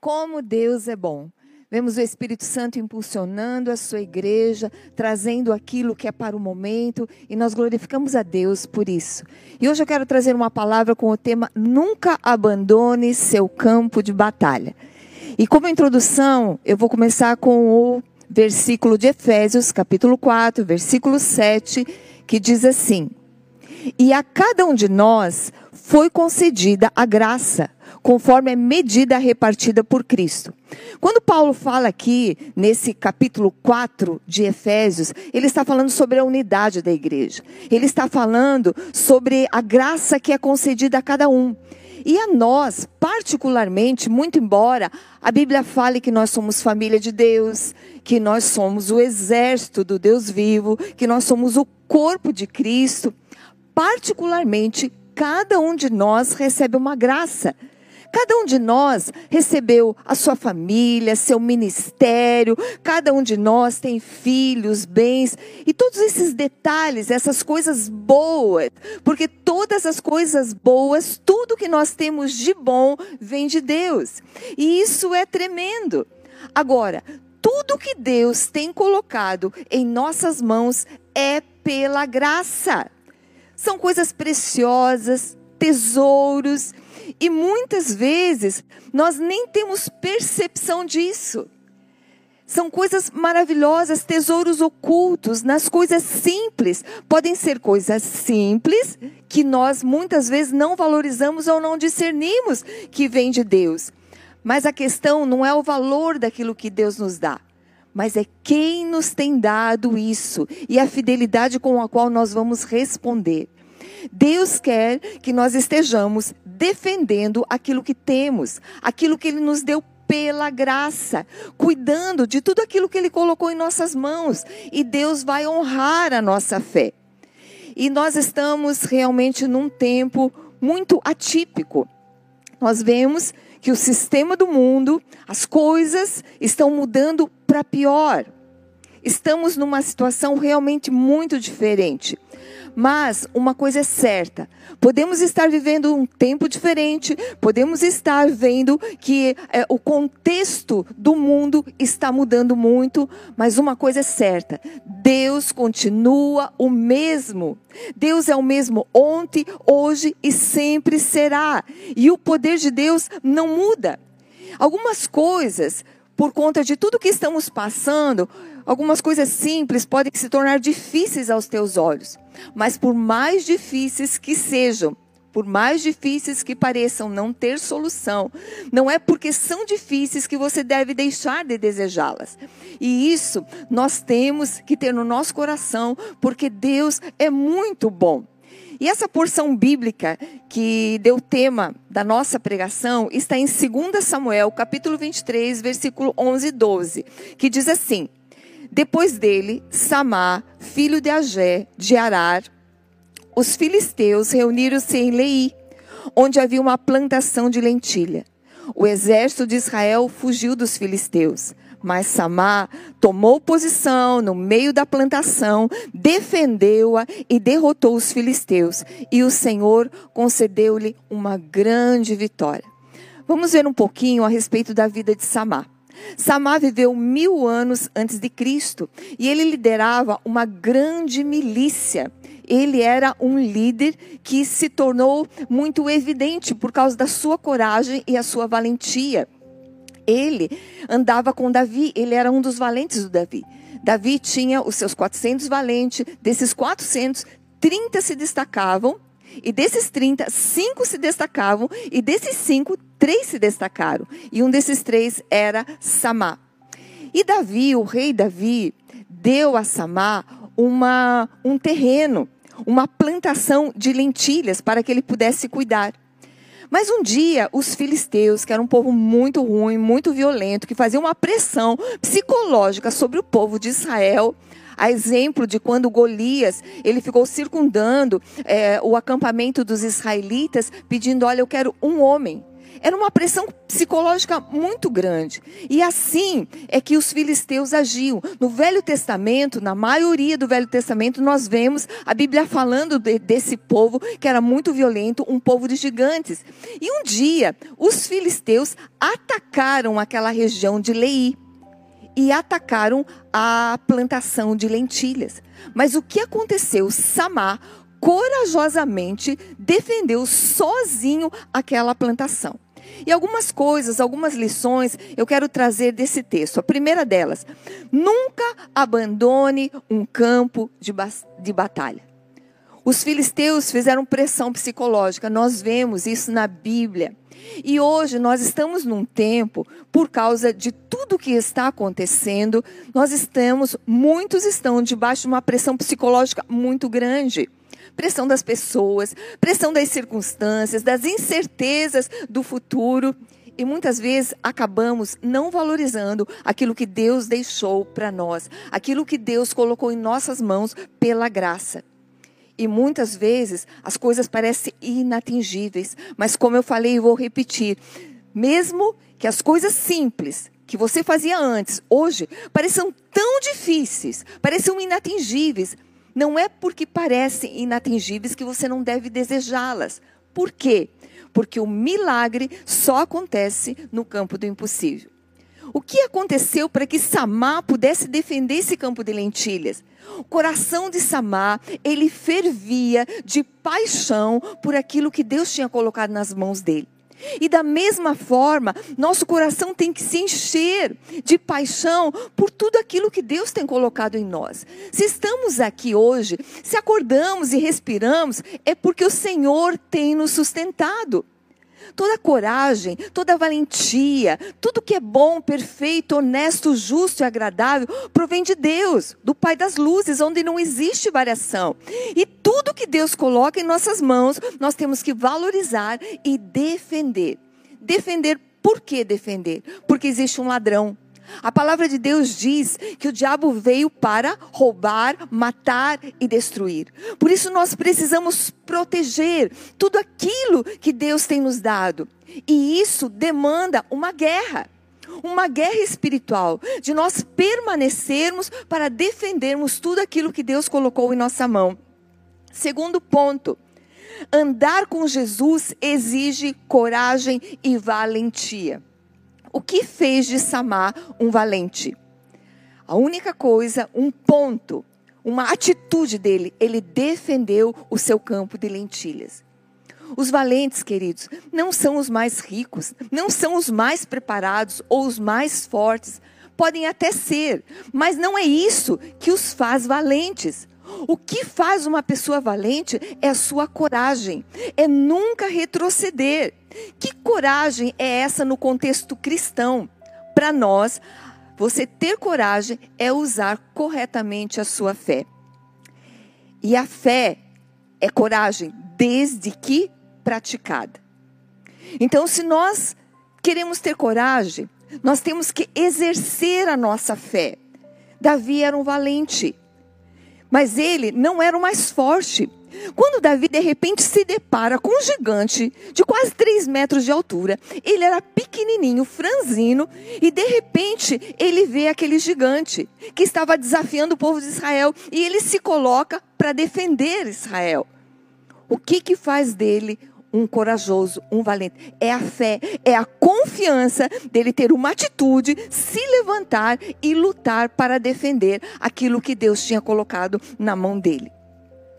Como Deus é bom. Vemos o Espírito Santo impulsionando a sua igreja, trazendo aquilo que é para o momento, e nós glorificamos a Deus por isso. E hoje eu quero trazer uma palavra com o tema Nunca abandone seu campo de batalha. E como introdução, eu vou começar com o versículo de Efésios, capítulo 4, versículo 7, que diz assim: E a cada um de nós foi concedida a graça conforme a medida repartida por Cristo. Quando Paulo fala aqui, nesse capítulo 4 de Efésios, ele está falando sobre a unidade da igreja. Ele está falando sobre a graça que é concedida a cada um. E a nós, particularmente, muito embora a Bíblia fale que nós somos família de Deus, que nós somos o exército do Deus vivo, que nós somos o corpo de Cristo, particularmente, cada um de nós recebe uma graça Cada um de nós recebeu a sua família, seu ministério, cada um de nós tem filhos, bens e todos esses detalhes, essas coisas boas, porque todas as coisas boas, tudo que nós temos de bom vem de Deus. E isso é tremendo. Agora, tudo que Deus tem colocado em nossas mãos é pela graça. São coisas preciosas, tesouros, e muitas vezes nós nem temos percepção disso. São coisas maravilhosas, tesouros ocultos nas coisas simples. Podem ser coisas simples que nós muitas vezes não valorizamos ou não discernimos que vem de Deus. Mas a questão não é o valor daquilo que Deus nos dá, mas é quem nos tem dado isso e a fidelidade com a qual nós vamos responder. Deus quer que nós estejamos defendendo aquilo que temos, aquilo que Ele nos deu pela graça, cuidando de tudo aquilo que Ele colocou em nossas mãos, e Deus vai honrar a nossa fé. E nós estamos realmente num tempo muito atípico. Nós vemos que o sistema do mundo, as coisas estão mudando para pior. Estamos numa situação realmente muito diferente. Mas uma coisa é certa: podemos estar vivendo um tempo diferente, podemos estar vendo que é, o contexto do mundo está mudando muito, mas uma coisa é certa: Deus continua o mesmo. Deus é o mesmo ontem, hoje e sempre será. E o poder de Deus não muda. Algumas coisas, por conta de tudo que estamos passando, Algumas coisas simples podem se tornar difíceis aos teus olhos, mas por mais difíceis que sejam, por mais difíceis que pareçam não ter solução, não é porque são difíceis que você deve deixar de desejá-las. E isso nós temos que ter no nosso coração, porque Deus é muito bom. E essa porção bíblica que deu tema da nossa pregação está em 2 Samuel, capítulo 23, versículo 11 e 12, que diz assim: depois dele, Samá, filho de Agé, de Arar, os filisteus reuniram-se em Lei, onde havia uma plantação de lentilha. O exército de Israel fugiu dos filisteus, mas Samá tomou posição no meio da plantação, defendeu-a e derrotou os filisteus, e o Senhor concedeu-lhe uma grande vitória. Vamos ver um pouquinho a respeito da vida de Samá. Samá viveu mil anos antes de Cristo e ele liderava uma grande milícia. Ele era um líder que se tornou muito evidente por causa da sua coragem e a sua valentia. Ele andava com Davi, ele era um dos valentes do Davi. Davi tinha os seus 400 valentes, desses 400, 30 se destacavam e desses 30, cinco se destacavam, e desses cinco, três se destacaram. E um desses três era Samá. E Davi, o rei Davi, deu a Samá uma, um terreno, uma plantação de lentilhas para que ele pudesse cuidar. Mas um dia, os filisteus, que era um povo muito ruim, muito violento, que fazia uma pressão psicológica sobre o povo de Israel, a exemplo de quando Golias ele ficou circundando é, o acampamento dos israelitas, pedindo: Olha, eu quero um homem. Era uma pressão psicológica muito grande. E assim é que os filisteus agiam. No Velho Testamento, na maioria do Velho Testamento, nós vemos a Bíblia falando de, desse povo que era muito violento, um povo de gigantes. E um dia, os filisteus atacaram aquela região de Lei e atacaram a plantação de lentilhas. Mas o que aconteceu? Samar corajosamente defendeu sozinho aquela plantação. E algumas coisas, algumas lições eu quero trazer desse texto. A primeira delas: nunca abandone um campo de, de batalha. Os filisteus fizeram pressão psicológica, nós vemos isso na Bíblia. E hoje nós estamos num tempo, por causa de tudo que está acontecendo, nós estamos, muitos estão debaixo de uma pressão psicológica muito grande pressão das pessoas, pressão das circunstâncias, das incertezas do futuro. E muitas vezes acabamos não valorizando aquilo que Deus deixou para nós, aquilo que Deus colocou em nossas mãos pela graça. E muitas vezes as coisas parecem inatingíveis, mas como eu falei e vou repetir, mesmo que as coisas simples que você fazia antes, hoje, pareçam tão difíceis, pareçam inatingíveis, não é porque parecem inatingíveis que você não deve desejá-las. Por quê? Porque o milagre só acontece no campo do impossível. O que aconteceu para que Samar pudesse defender esse campo de lentilhas? O coração de Samar, ele fervia de paixão por aquilo que Deus tinha colocado nas mãos dele. E da mesma forma, nosso coração tem que se encher de paixão por tudo aquilo que Deus tem colocado em nós. Se estamos aqui hoje, se acordamos e respiramos, é porque o Senhor tem nos sustentado. Toda coragem, toda valentia, tudo que é bom, perfeito, honesto, justo e agradável provém de Deus, do Pai das luzes, onde não existe variação. E tudo que Deus coloca em nossas mãos, nós temos que valorizar e defender. Defender, por que defender? Porque existe um ladrão, a palavra de Deus diz que o diabo veio para roubar, matar e destruir. Por isso nós precisamos proteger tudo aquilo que Deus tem nos dado. E isso demanda uma guerra. Uma guerra espiritual, de nós permanecermos para defendermos tudo aquilo que Deus colocou em nossa mão. Segundo ponto, andar com Jesus exige coragem e valentia. O que fez de Samar um valente? A única coisa, um ponto, uma atitude dele, ele defendeu o seu campo de lentilhas. Os valentes, queridos, não são os mais ricos, não são os mais preparados ou os mais fortes. Podem até ser, mas não é isso que os faz valentes. O que faz uma pessoa valente é a sua coragem, é nunca retroceder. Que coragem é essa no contexto cristão? Para nós, você ter coragem é usar corretamente a sua fé. E a fé é coragem desde que praticada. Então, se nós queremos ter coragem, nós temos que exercer a nossa fé. Davi era um valente, mas ele não era o mais forte. Quando Davi de repente se depara com um gigante de quase 3 metros de altura, ele era pequenininho, franzino, e de repente ele vê aquele gigante que estava desafiando o povo de Israel e ele se coloca para defender Israel. O que que faz dele um corajoso, um valente. É a fé, é a confiança dele ter uma atitude, se levantar e lutar para defender aquilo que Deus tinha colocado na mão dele.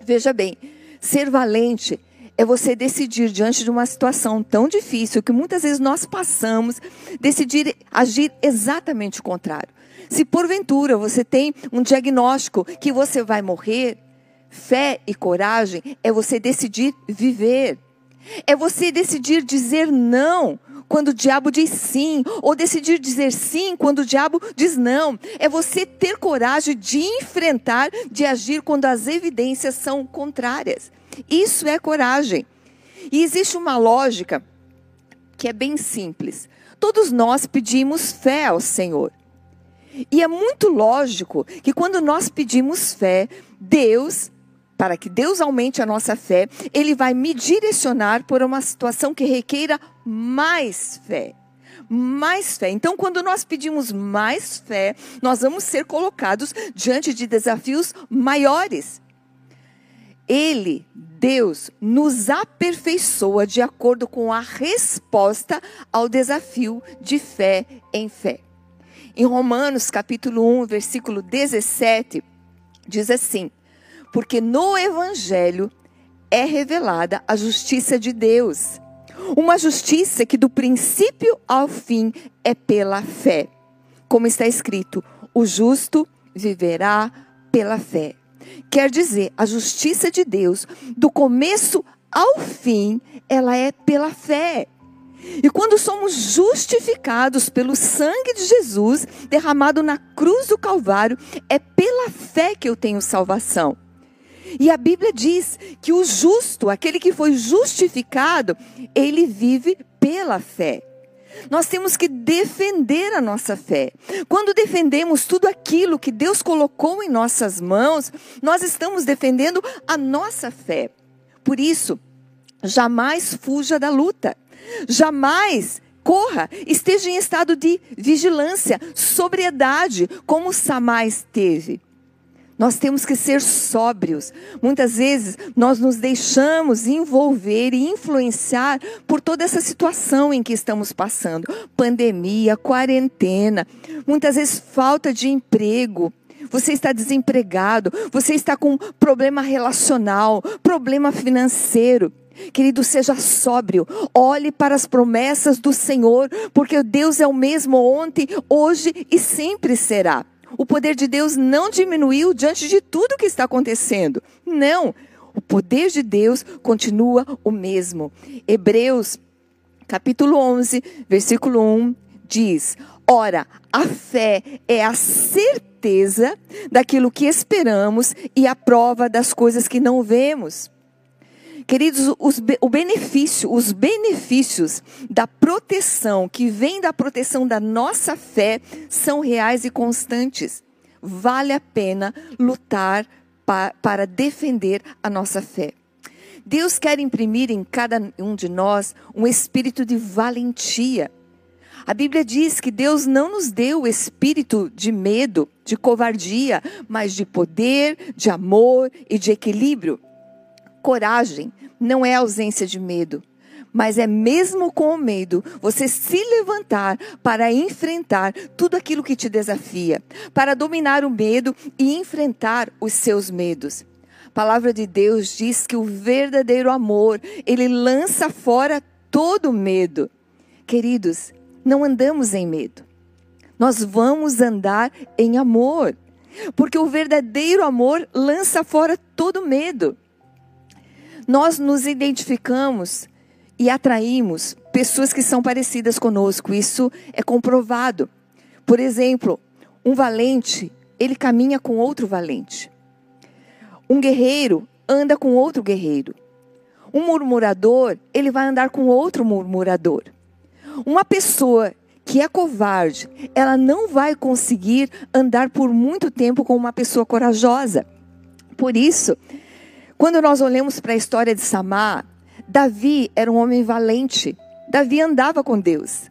Veja bem, ser valente é você decidir diante de uma situação tão difícil que muitas vezes nós passamos, decidir agir exatamente o contrário. Se porventura você tem um diagnóstico que você vai morrer, fé e coragem é você decidir viver. É você decidir dizer não quando o diabo diz sim, ou decidir dizer sim quando o diabo diz não. É você ter coragem de enfrentar, de agir quando as evidências são contrárias. Isso é coragem. E existe uma lógica que é bem simples. Todos nós pedimos fé ao Senhor. E é muito lógico que quando nós pedimos fé, Deus para que Deus aumente a nossa fé, Ele vai me direcionar por uma situação que requeira mais fé. Mais fé. Então, quando nós pedimos mais fé, nós vamos ser colocados diante de desafios maiores. Ele, Deus, nos aperfeiçoa de acordo com a resposta ao desafio de fé em fé. Em Romanos capítulo 1, versículo 17, diz assim: Porque no evangelho é revelada a justiça de Deus, uma justiça que do princípio ao fim é pela fé. Como está escrito: o justo viverá pela fé. Quer dizer, a justiça de Deus, do começo ao fim, ela é pela fé. E quando somos justificados pelo sangue de Jesus derramado na cruz do Calvário, é pela fé que eu tenho salvação. E a Bíblia diz que o justo, aquele que foi justificado, ele vive pela fé. Nós temos que defender a nossa fé. Quando defendemos tudo aquilo que Deus colocou em nossas mãos, nós estamos defendendo a nossa fé. Por isso, jamais fuja da luta. Jamais corra, esteja em estado de vigilância, sobriedade, como Samais teve. Nós temos que ser sóbrios. Muitas vezes nós nos deixamos envolver e influenciar por toda essa situação em que estamos passando pandemia, quarentena, muitas vezes falta de emprego. Você está desempregado, você está com problema relacional, problema financeiro. Querido, seja sóbrio, olhe para as promessas do Senhor, porque Deus é o mesmo ontem, hoje e sempre será. O poder de Deus não diminuiu diante de tudo que está acontecendo. Não. O poder de Deus continua o mesmo. Hebreus, capítulo 11, versículo 1 diz: Ora, a fé é a certeza daquilo que esperamos e a prova das coisas que não vemos. Queridos, os, o benefício, os benefícios da proteção que vem da proteção da nossa fé são reais e constantes. Vale a pena lutar pa, para defender a nossa fé. Deus quer imprimir em cada um de nós um espírito de valentia. A Bíblia diz que Deus não nos deu o espírito de medo, de covardia, mas de poder, de amor e de equilíbrio. Coragem não é ausência de medo, mas é mesmo com o medo você se levantar para enfrentar tudo aquilo que te desafia, para dominar o medo e enfrentar os seus medos. A palavra de Deus diz que o verdadeiro amor, ele lança fora todo medo. Queridos, não andamos em medo. Nós vamos andar em amor. Porque o verdadeiro amor lança fora todo medo nós nos identificamos e atraímos pessoas que são parecidas conosco. Isso é comprovado. Por exemplo, um valente, ele caminha com outro valente. Um guerreiro anda com outro guerreiro. Um murmurador, ele vai andar com outro murmurador. Uma pessoa que é covarde, ela não vai conseguir andar por muito tempo com uma pessoa corajosa. Por isso, quando nós olhamos para a história de Samar, Davi era um homem valente. Davi andava com Deus.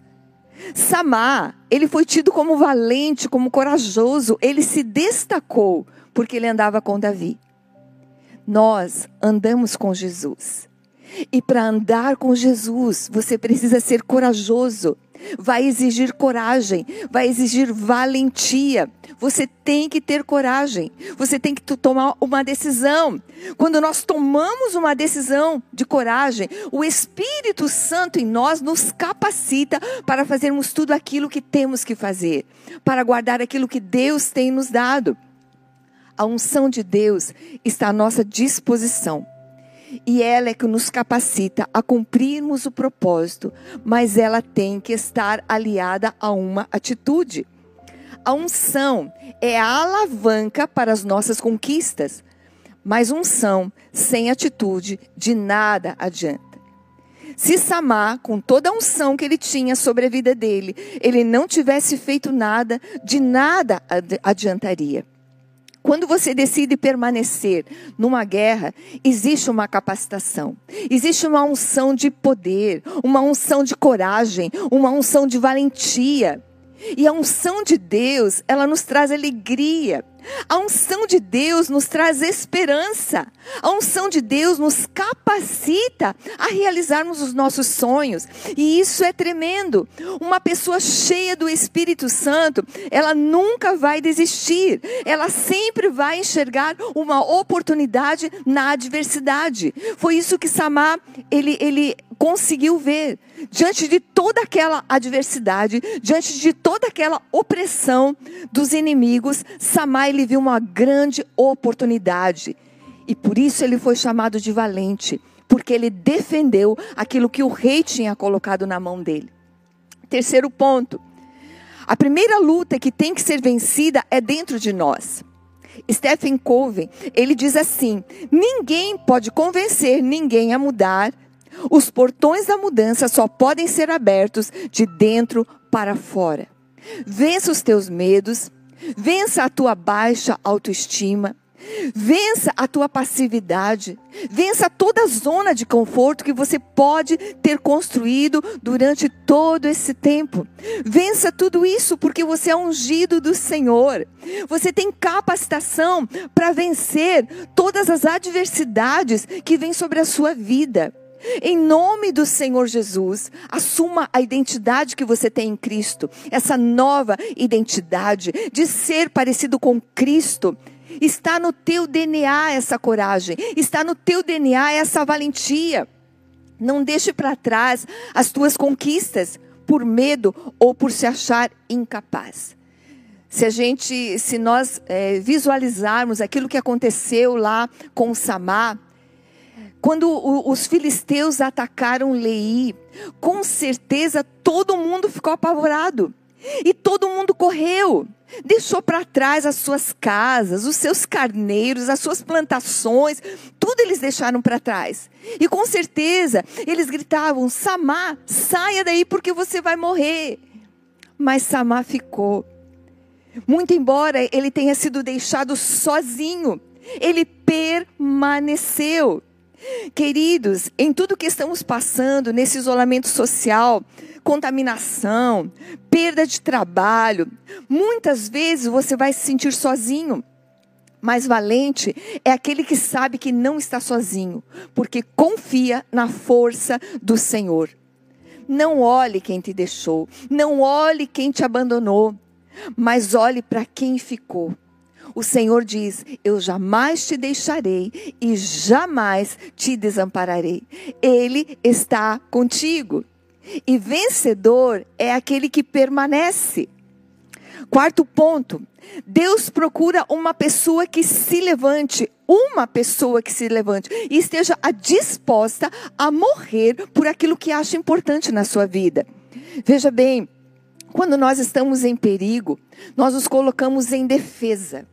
Samar, ele foi tido como valente, como corajoso. Ele se destacou porque ele andava com Davi. Nós andamos com Jesus. E para andar com Jesus, você precisa ser corajoso vai exigir coragem, vai exigir valentia. Você tem que ter coragem, você tem que tomar uma decisão. Quando nós tomamos uma decisão de coragem, o Espírito Santo em nós nos capacita para fazermos tudo aquilo que temos que fazer, para guardar aquilo que Deus tem nos dado. A unção de Deus está à nossa disposição e ela é que nos capacita a cumprirmos o propósito, mas ela tem que estar aliada a uma atitude. A unção é a alavanca para as nossas conquistas, mas unção sem atitude de nada adianta. Se Samar, com toda a unção que ele tinha sobre a vida dele, ele não tivesse feito nada, de nada adiantaria. Quando você decide permanecer numa guerra, existe uma capacitação, existe uma unção de poder, uma unção de coragem, uma unção de valentia. E a unção de Deus, ela nos traz alegria. A unção de Deus nos traz esperança. A unção de Deus nos capacita a realizarmos os nossos sonhos. E isso é tremendo. Uma pessoa cheia do Espírito Santo, ela nunca vai desistir. Ela sempre vai enxergar uma oportunidade na adversidade. Foi isso que Samar ele, ele conseguiu ver. Diante de toda aquela adversidade, diante de toda aquela opressão dos inimigos, Samar ele viu uma grande oportunidade. E por isso ele foi chamado de valente, porque ele defendeu aquilo que o rei tinha colocado na mão dele. Terceiro ponto. A primeira luta que tem que ser vencida é dentro de nós. Stephen Covey, ele diz assim: ninguém pode convencer ninguém a mudar. Os portões da mudança só podem ser abertos de dentro para fora. Vença os teus medos, Vença a tua baixa autoestima. Vença a tua passividade. Vença toda a zona de conforto que você pode ter construído durante todo esse tempo. Vença tudo isso porque você é ungido do Senhor. Você tem capacitação para vencer todas as adversidades que vêm sobre a sua vida. Em nome do Senhor Jesus, assuma a identidade que você tem em Cristo, essa nova identidade de ser parecido com Cristo. Está no teu DNA essa coragem, está no teu DNA essa valentia. Não deixe para trás as tuas conquistas por medo ou por se achar incapaz. Se a gente, se nós é, visualizarmos aquilo que aconteceu lá com Samar, quando os filisteus atacaram Lei, com certeza todo mundo ficou apavorado. E todo mundo correu. Deixou para trás as suas casas, os seus carneiros, as suas plantações, tudo eles deixaram para trás. E com certeza eles gritavam: Samá, saia daí porque você vai morrer. Mas Samá ficou. Muito embora ele tenha sido deixado sozinho, ele permaneceu. Queridos, em tudo que estamos passando, nesse isolamento social, contaminação, perda de trabalho, muitas vezes você vai se sentir sozinho. Mas valente é aquele que sabe que não está sozinho, porque confia na força do Senhor. Não olhe quem te deixou, não olhe quem te abandonou, mas olhe para quem ficou. O Senhor diz: Eu jamais te deixarei e jamais te desampararei. Ele está contigo. E vencedor é aquele que permanece. Quarto ponto: Deus procura uma pessoa que se levante, uma pessoa que se levante e esteja disposta a morrer por aquilo que acha importante na sua vida. Veja bem, quando nós estamos em perigo, nós nos colocamos em defesa.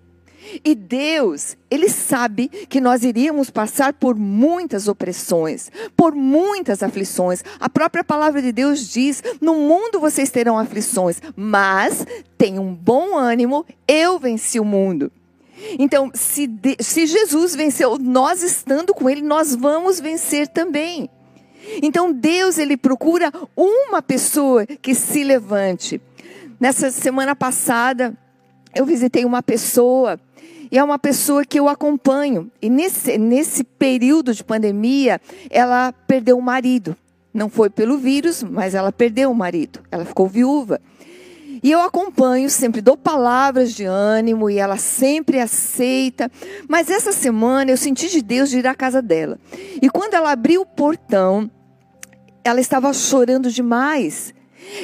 E Deus, Ele sabe que nós iríamos passar por muitas opressões, por muitas aflições. A própria palavra de Deus diz: no mundo vocês terão aflições, mas tenham um bom ânimo, eu venci o mundo. Então, se, de, se Jesus venceu, nós estando com Ele, nós vamos vencer também. Então, Deus, Ele procura uma pessoa que se levante. Nessa semana passada, eu visitei uma pessoa e é uma pessoa que eu acompanho. E nesse, nesse período de pandemia, ela perdeu o marido. Não foi pelo vírus, mas ela perdeu o marido. Ela ficou viúva. E eu acompanho, sempre dou palavras de ânimo e ela sempre aceita. Mas essa semana eu senti de Deus de ir à casa dela. E quando ela abriu o portão, ela estava chorando demais.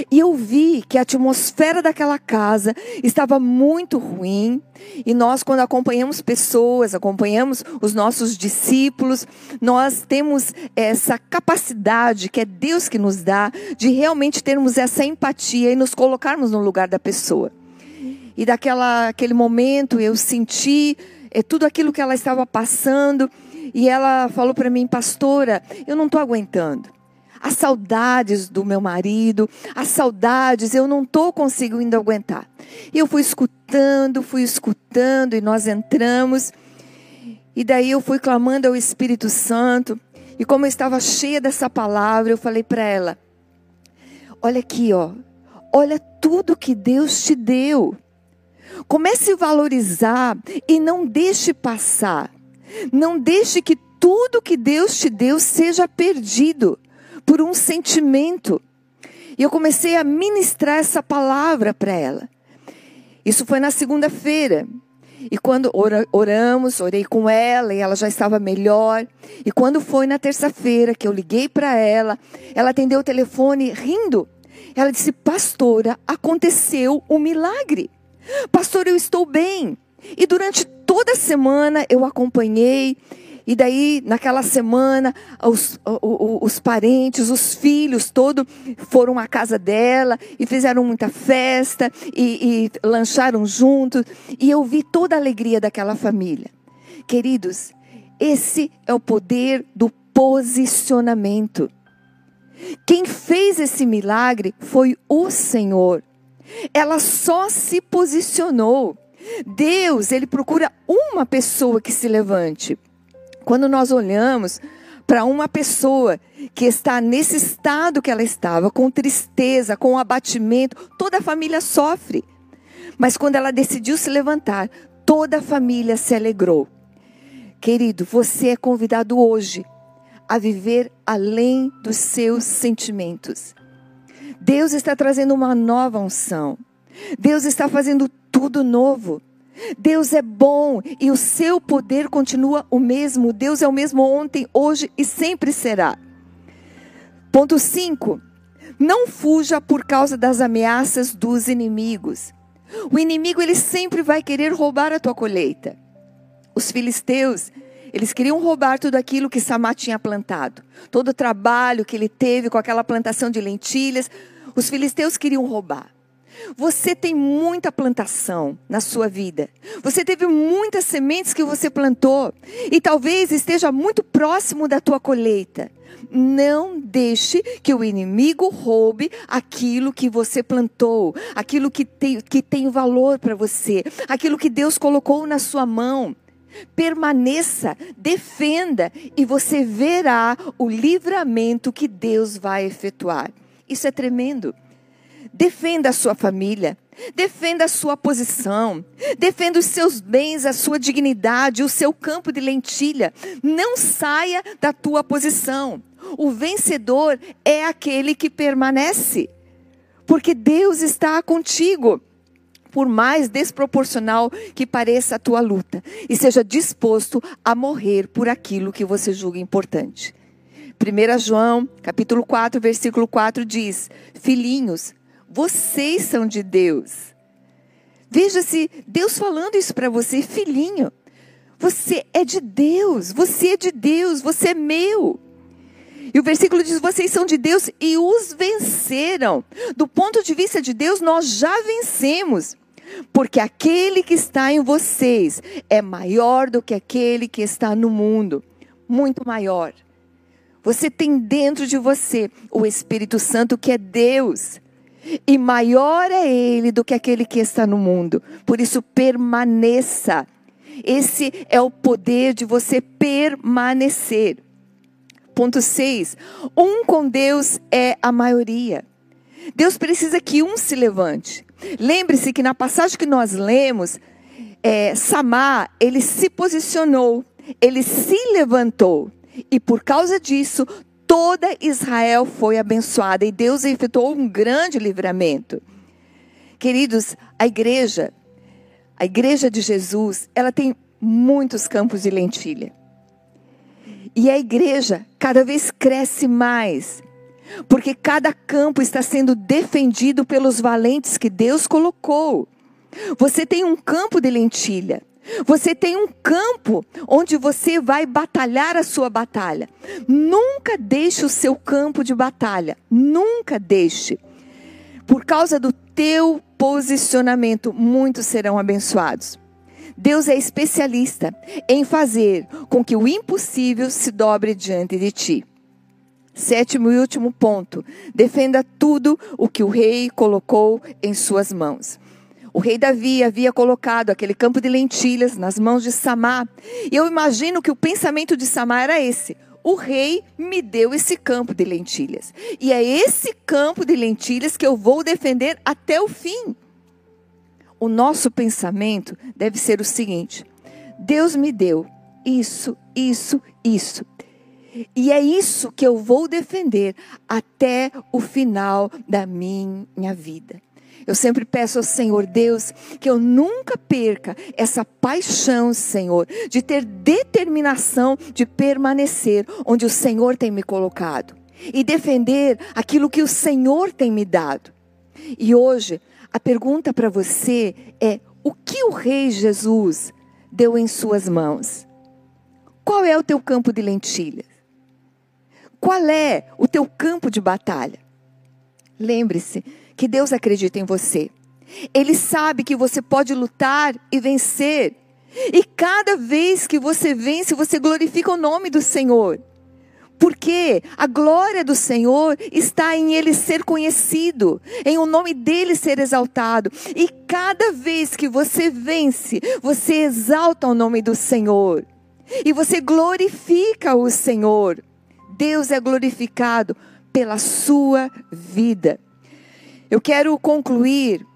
E eu vi que a atmosfera daquela casa estava muito ruim. E nós, quando acompanhamos pessoas, acompanhamos os nossos discípulos, nós temos essa capacidade que é Deus que nos dá de realmente termos essa empatia e nos colocarmos no lugar da pessoa. E daquela aquele momento eu senti é, tudo aquilo que ela estava passando. E ela falou para mim, pastora, eu não estou aguentando. As saudades do meu marido, as saudades, eu não estou conseguindo aguentar. E eu fui escutando, fui escutando, e nós entramos. E daí eu fui clamando ao Espírito Santo. E como eu estava cheia dessa palavra, eu falei para ela: Olha aqui, ó. Olha tudo que Deus te deu. Comece a valorizar e não deixe passar. Não deixe que tudo que Deus te deu seja perdido por um sentimento. E eu comecei a ministrar essa palavra para ela. Isso foi na segunda-feira. E quando oramos, orei com ela e ela já estava melhor. E quando foi na terça-feira que eu liguei para ela, ela atendeu o telefone rindo. Ela disse: Pastora, aconteceu um milagre. Pastor, eu estou bem. E durante toda a semana eu acompanhei e daí, naquela semana, os, os, os, parentes, os filhos, todos foram à casa dela e fizeram muita festa e, e lancharam juntos. E eu vi toda a alegria daquela família. Queridos, esse é o poder do posicionamento. Quem fez esse milagre foi o Senhor. Ela só se posicionou. Deus, ele procura uma pessoa que se levante. Quando nós olhamos para uma pessoa que está nesse estado que ela estava, com tristeza, com abatimento, toda a família sofre. Mas quando ela decidiu se levantar, toda a família se alegrou. Querido, você é convidado hoje a viver além dos seus sentimentos. Deus está trazendo uma nova unção. Deus está fazendo tudo novo. Deus é bom e o seu poder continua o mesmo. Deus é o mesmo ontem, hoje e sempre será. Ponto 5. Não fuja por causa das ameaças dos inimigos. O inimigo ele sempre vai querer roubar a tua colheita. Os filisteus, eles queriam roubar tudo aquilo que Samá tinha plantado. Todo o trabalho que ele teve com aquela plantação de lentilhas, os filisteus queriam roubar. Você tem muita plantação na sua vida. Você teve muitas sementes que você plantou e talvez esteja muito próximo da tua colheita. Não deixe que o inimigo roube aquilo que você plantou, aquilo que tem, que tem valor para você, aquilo que Deus colocou na sua mão. Permaneça, defenda e você verá o livramento que Deus vai efetuar. Isso é tremendo. Defenda a sua família. Defenda a sua posição. Defenda os seus bens, a sua dignidade, o seu campo de lentilha. Não saia da tua posição. O vencedor é aquele que permanece. Porque Deus está contigo. Por mais desproporcional que pareça a tua luta, e seja disposto a morrer por aquilo que você julga importante. 1 João, capítulo 4, versículo 4 diz: Filhinhos, vocês são de Deus. Veja se Deus falando isso para você, filhinho. Você é de Deus, você é de Deus, você é meu. E o versículo diz: vocês são de Deus e os venceram. Do ponto de vista de Deus, nós já vencemos. Porque aquele que está em vocês é maior do que aquele que está no mundo muito maior. Você tem dentro de você o Espírito Santo que é Deus. E maior é ele do que aquele que está no mundo. Por isso, permaneça. Esse é o poder de você permanecer. Ponto 6. Um com Deus é a maioria. Deus precisa que um se levante. Lembre-se que na passagem que nós lemos, é, Samar, ele se posicionou, ele se levantou. E por causa disso, toda Israel foi abençoada e Deus efetuou um grande livramento. Queridos, a igreja, a igreja de Jesus, ela tem muitos campos de lentilha. E a igreja cada vez cresce mais, porque cada campo está sendo defendido pelos valentes que Deus colocou. Você tem um campo de lentilha. Você tem um campo onde você vai batalhar a sua batalha. Nunca deixe o seu campo de batalha. Nunca deixe. Por causa do teu posicionamento, muitos serão abençoados. Deus é especialista em fazer com que o impossível se dobre diante de ti. Sétimo e último ponto: defenda tudo o que o rei colocou em suas mãos. O rei Davi havia colocado aquele campo de lentilhas nas mãos de Samá. E eu imagino que o pensamento de Samá era esse: o rei me deu esse campo de lentilhas. E é esse campo de lentilhas que eu vou defender até o fim. O nosso pensamento deve ser o seguinte: Deus me deu isso, isso, isso. E é isso que eu vou defender até o final da minha vida. Eu sempre peço ao Senhor Deus que eu nunca perca essa paixão, Senhor, de ter determinação de permanecer onde o Senhor tem me colocado e defender aquilo que o Senhor tem me dado. E hoje, a pergunta para você é: o que o Rei Jesus deu em suas mãos? Qual é o teu campo de lentilhas? Qual é o teu campo de batalha? Lembre-se que Deus acredita em você. Ele sabe que você pode lutar e vencer. E cada vez que você vence, você glorifica o nome do Senhor. Porque a glória do Senhor está em Ele ser conhecido, em o nome dele ser exaltado. E cada vez que você vence, você exalta o nome do Senhor. E você glorifica o Senhor. Deus é glorificado pela sua vida. Eu quero concluir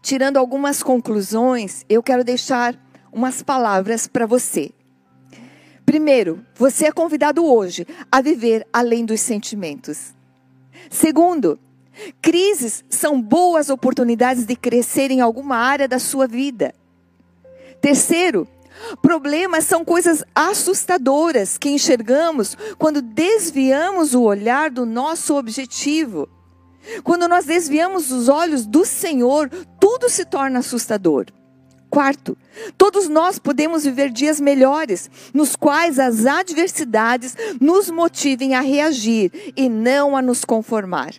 tirando algumas conclusões, eu quero deixar umas palavras para você. Primeiro, você é convidado hoje a viver além dos sentimentos. Segundo, crises são boas oportunidades de crescer em alguma área da sua vida. Terceiro, problemas são coisas assustadoras que enxergamos quando desviamos o olhar do nosso objetivo. Quando nós desviamos os olhos do Senhor, tudo se torna assustador. Quarto, todos nós podemos viver dias melhores, nos quais as adversidades nos motivem a reagir e não a nos conformar.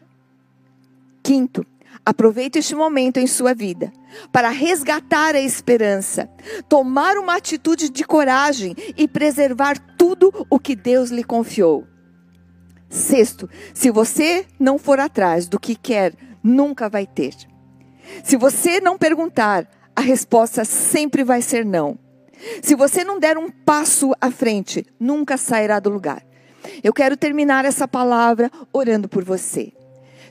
Quinto, aproveite este momento em sua vida para resgatar a esperança, tomar uma atitude de coragem e preservar tudo o que Deus lhe confiou. Sexto, se você não for atrás do que quer, nunca vai ter. Se você não perguntar, a resposta sempre vai ser não. Se você não der um passo à frente, nunca sairá do lugar. Eu quero terminar essa palavra orando por você.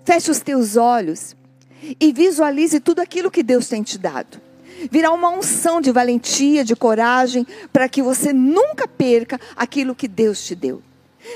Feche os teus olhos e visualize tudo aquilo que Deus tem te dado. Virá uma unção de valentia, de coragem, para que você nunca perca aquilo que Deus te deu.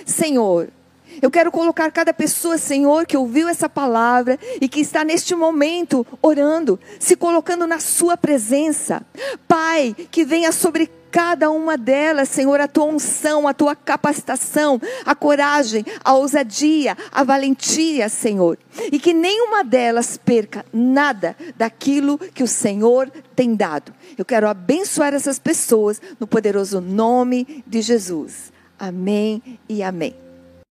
Senhor, eu quero colocar cada pessoa, Senhor, que ouviu essa palavra e que está neste momento orando, se colocando na Sua presença. Pai, que venha sobre cada uma delas, Senhor, a tua unção, a tua capacitação, a coragem, a ousadia, a valentia, Senhor. E que nenhuma delas perca nada daquilo que o Senhor tem dado. Eu quero abençoar essas pessoas no poderoso nome de Jesus. Amém e amém.